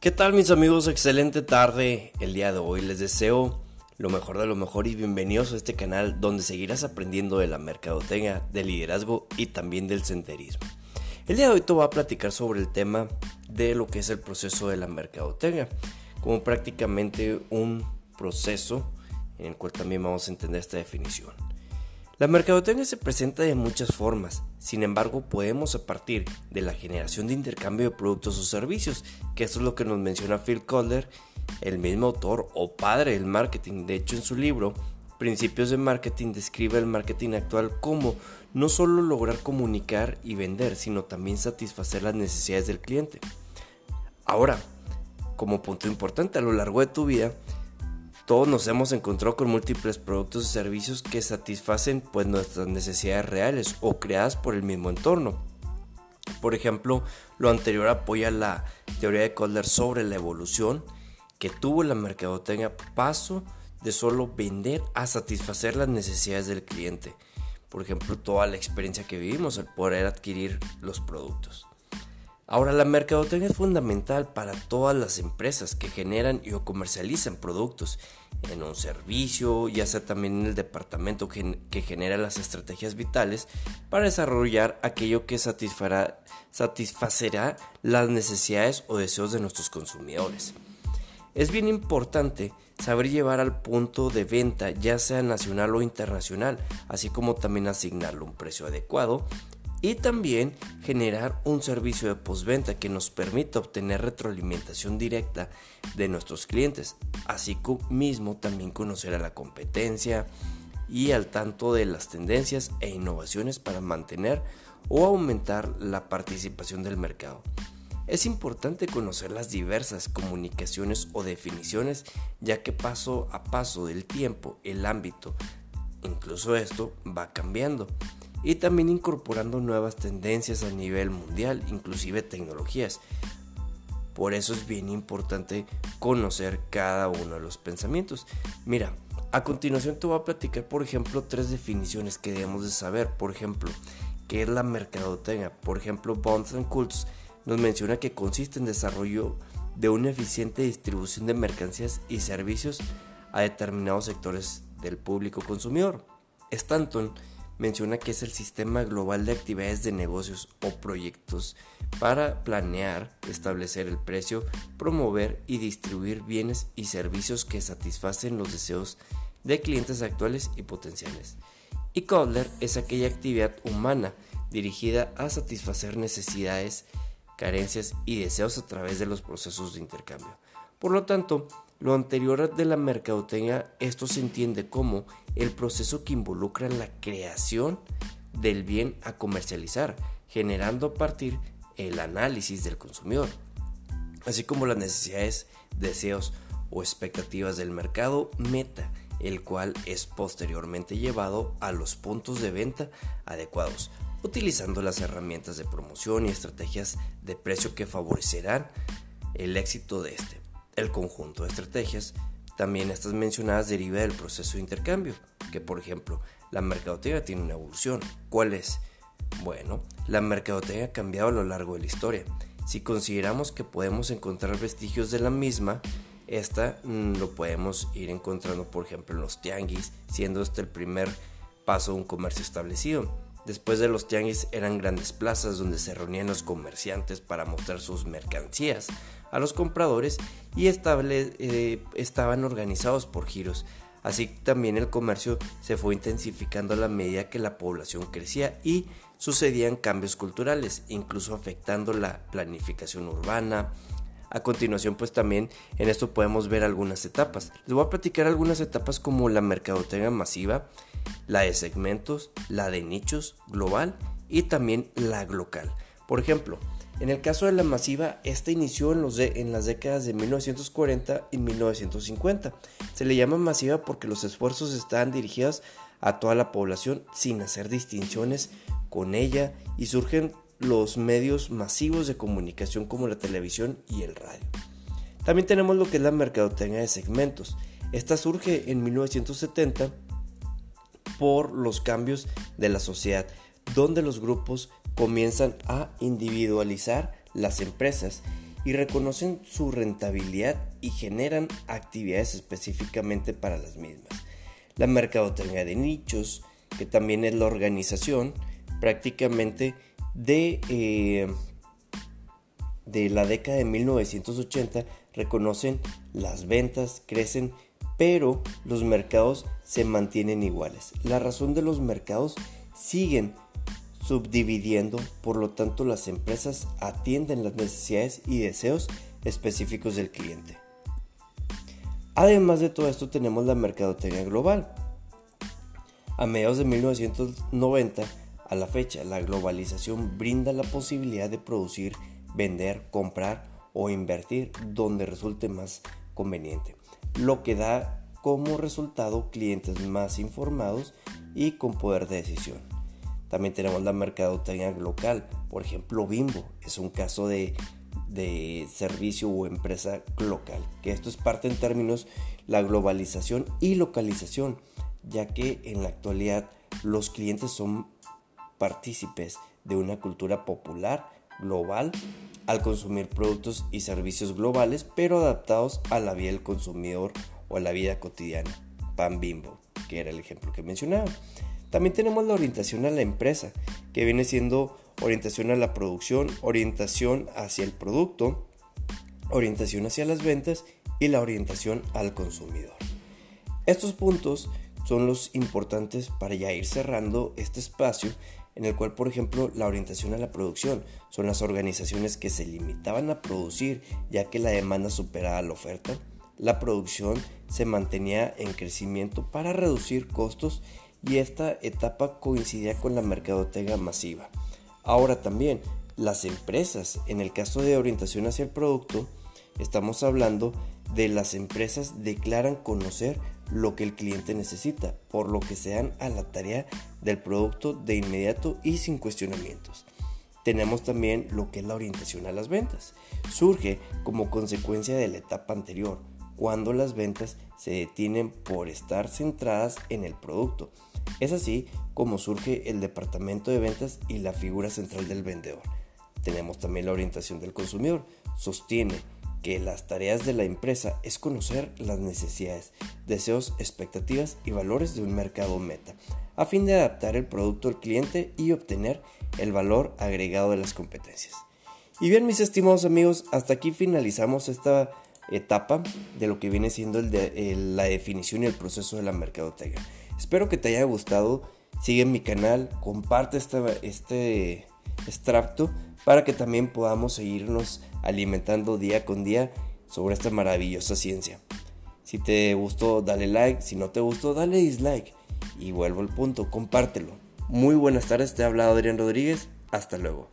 ¿Qué tal mis amigos? Excelente tarde el día de hoy. Les deseo lo mejor de lo mejor y bienvenidos a este canal donde seguirás aprendiendo de la mercadotecnia, del liderazgo y también del senderismo. El día de hoy te voy a platicar sobre el tema de lo que es el proceso de la mercadotecnia, como prácticamente un proceso en el cual también vamos a entender esta definición. La mercadotecnia se presenta de muchas formas, sin embargo podemos a partir de la generación de intercambio de productos o servicios, que esto es lo que nos menciona Phil Colder, el mismo autor o padre del marketing. De hecho en su libro Principios de Marketing describe el marketing actual como no solo lograr comunicar y vender, sino también satisfacer las necesidades del cliente. Ahora, como punto importante a lo largo de tu vida, todos nos hemos encontrado con múltiples productos y servicios que satisfacen pues, nuestras necesidades reales o creadas por el mismo entorno. Por ejemplo, lo anterior apoya la teoría de Kohler sobre la evolución que tuvo la mercadotecnia paso de solo vender a satisfacer las necesidades del cliente. Por ejemplo, toda la experiencia que vivimos al poder adquirir los productos. Ahora, la mercadotecnia es fundamental para todas las empresas que generan y o comercializan productos en un servicio, ya sea también en el departamento que, genera las estrategias vitales para desarrollar aquello que satisfará, satisfacerá las necesidades o deseos de nuestros consumidores. Es bien importante saber llevar al punto de venta, ya sea nacional o internacional, así como también asignarle un precio adecuado y también generar un servicio de postventa que nos permita obtener retroalimentación directa de nuestros clientes, así como mismo también conocer a la competencia y al tanto de las tendencias e innovaciones para mantener o aumentar la participación del mercado. Es importante conocer las diversas comunicaciones o definiciones ya que paso a paso del tiempo el ámbito, incluso esto, va cambiando y también incorporando nuevas tendencias a nivel mundial, inclusive tecnologías. Por eso es bien importante conocer cada uno de los pensamientos. Mira, a continuación te voy a platicar, por ejemplo, tres definiciones que debemos de saber. Por ejemplo, ¿qué es la mercadotecnia? Por ejemplo, Bonds and Cults nos menciona que consiste en desarrollo de una eficiente distribución de mercancías y servicios a determinados sectores del público consumidor. Stanton menciona que es el sistema global de actividades de negocios o proyectos para planear, establecer el precio, promover y distribuir bienes y servicios que satisfacen los deseos de clientes actuales y potenciales. Y Kotler es aquella actividad humana dirigida a satisfacer necesidades, carencias y deseos a través de los procesos de intercambio. Por lo tanto, lo anterior de la mercadotecnia, esto se entiende como el proceso que involucra la creación del bien a comercializar, generando a partir el análisis del consumidor, así como las necesidades, deseos o expectativas del mercado meta, el cual es posteriormente llevado a los puntos de venta adecuados, utilizando las herramientas de promoción y estrategias de precio que favorecerán el éxito de este. El conjunto de estrategias, también estas mencionadas, deriva del proceso de intercambio, que por ejemplo, la mercadotecnia tiene una evolución. ¿Cuál es? Bueno, la mercadotecnia ha cambiado a lo largo de la historia. Si consideramos que podemos encontrar vestigios de la misma, esta mm, lo podemos ir encontrando, por ejemplo, en los tianguis, siendo este el primer paso de un comercio establecido. Después de los tianguis eran grandes plazas donde se reunían los comerciantes para mostrar sus mercancías a los compradores y eh, estaban organizados por giros. Así también el comercio se fue intensificando a la medida que la población crecía y sucedían cambios culturales, incluso afectando la planificación urbana. A continuación, pues también en esto podemos ver algunas etapas. Les voy a platicar algunas etapas como la mercadotecnia masiva, la de segmentos, la de nichos global y también la local. Por ejemplo, en el caso de la masiva, esta inició en, los en las décadas de 1940 y 1950. Se le llama masiva porque los esfuerzos estaban dirigidos a toda la población sin hacer distinciones con ella y surgen los medios masivos de comunicación como la televisión y el radio. También tenemos lo que es la mercadotecnia de segmentos. Esta surge en 1970 por los cambios de la sociedad, donde los grupos comienzan a individualizar las empresas y reconocen su rentabilidad y generan actividades específicamente para las mismas. La mercadotecnia de nichos, que también es la organización prácticamente de, eh, de la década de 1980, reconocen las ventas, crecen, pero los mercados se mantienen iguales. La razón de los mercados siguen subdividiendo, por lo tanto las empresas atienden las necesidades y deseos específicos del cliente. Además de todo esto tenemos la mercadotecnia global. A mediados de 1990 a la fecha, la globalización brinda la posibilidad de producir, vender, comprar o invertir donde resulte más conveniente, lo que da como resultado clientes más informados y con poder de decisión. También tenemos la mercadotecnia local. Por ejemplo, Bimbo es un caso de, servicio o empresa local. Que esto es parte en términos la globalización y localización, ya que en la actualidad los clientes son partícipes de una cultura popular global al consumir productos y servicios globales, pero adaptados a la vida del consumidor o a la vida cotidiana. Pan Bimbo, que era el ejemplo que mencionaba. También tenemos la orientación a la empresa, que viene siendo orientación a la producción, orientación hacia el producto, orientación hacia las ventas y la orientación al consumidor. Estos puntos son los importantes para ya ir cerrando este espacio en el cual, por ejemplo, la orientación a la producción son las organizaciones que se limitaban a producir ya que la demanda superaba la oferta. La producción se mantenía en crecimiento para reducir costos y esta etapa coincidía con la mercadotecnia masiva. Ahora también, las empresas, en el caso de orientación hacia el producto, estamos hablando de las empresas declaran conocer lo que el cliente necesita, por lo que se dan a la tarea del producto de inmediato y sin cuestionamientos. Tenemos también lo que es la orientación a las ventas. Surge como consecuencia de la etapa anterior, cuando las ventas se detienen por estar centradas en el producto. Es así como surge el departamento de ventas y la figura central del vendedor. Tenemos también la orientación del consumidor. Sostiene que las tareas de la empresa es conocer las necesidades, deseos, expectativas y valores de un mercado meta, a fin de adaptar el producto al cliente y obtener el valor agregado de las competencias. Y bien, mis estimados amigos, hasta aquí finalizamos esta etapa de lo que viene siendo la definición y el proceso de la mercadotecnia. Espero que te haya gustado. Sigue mi canal, comparte este extracto para que también podamos seguirnos alimentando día con día sobre esta maravillosa ciencia. Si te gustó, dale like. Si no te gustó, dale dislike. Y vuelvo al punto, compártelo. Muy buenas tardes, te ha hablado Adrián Rodríguez. Hasta luego.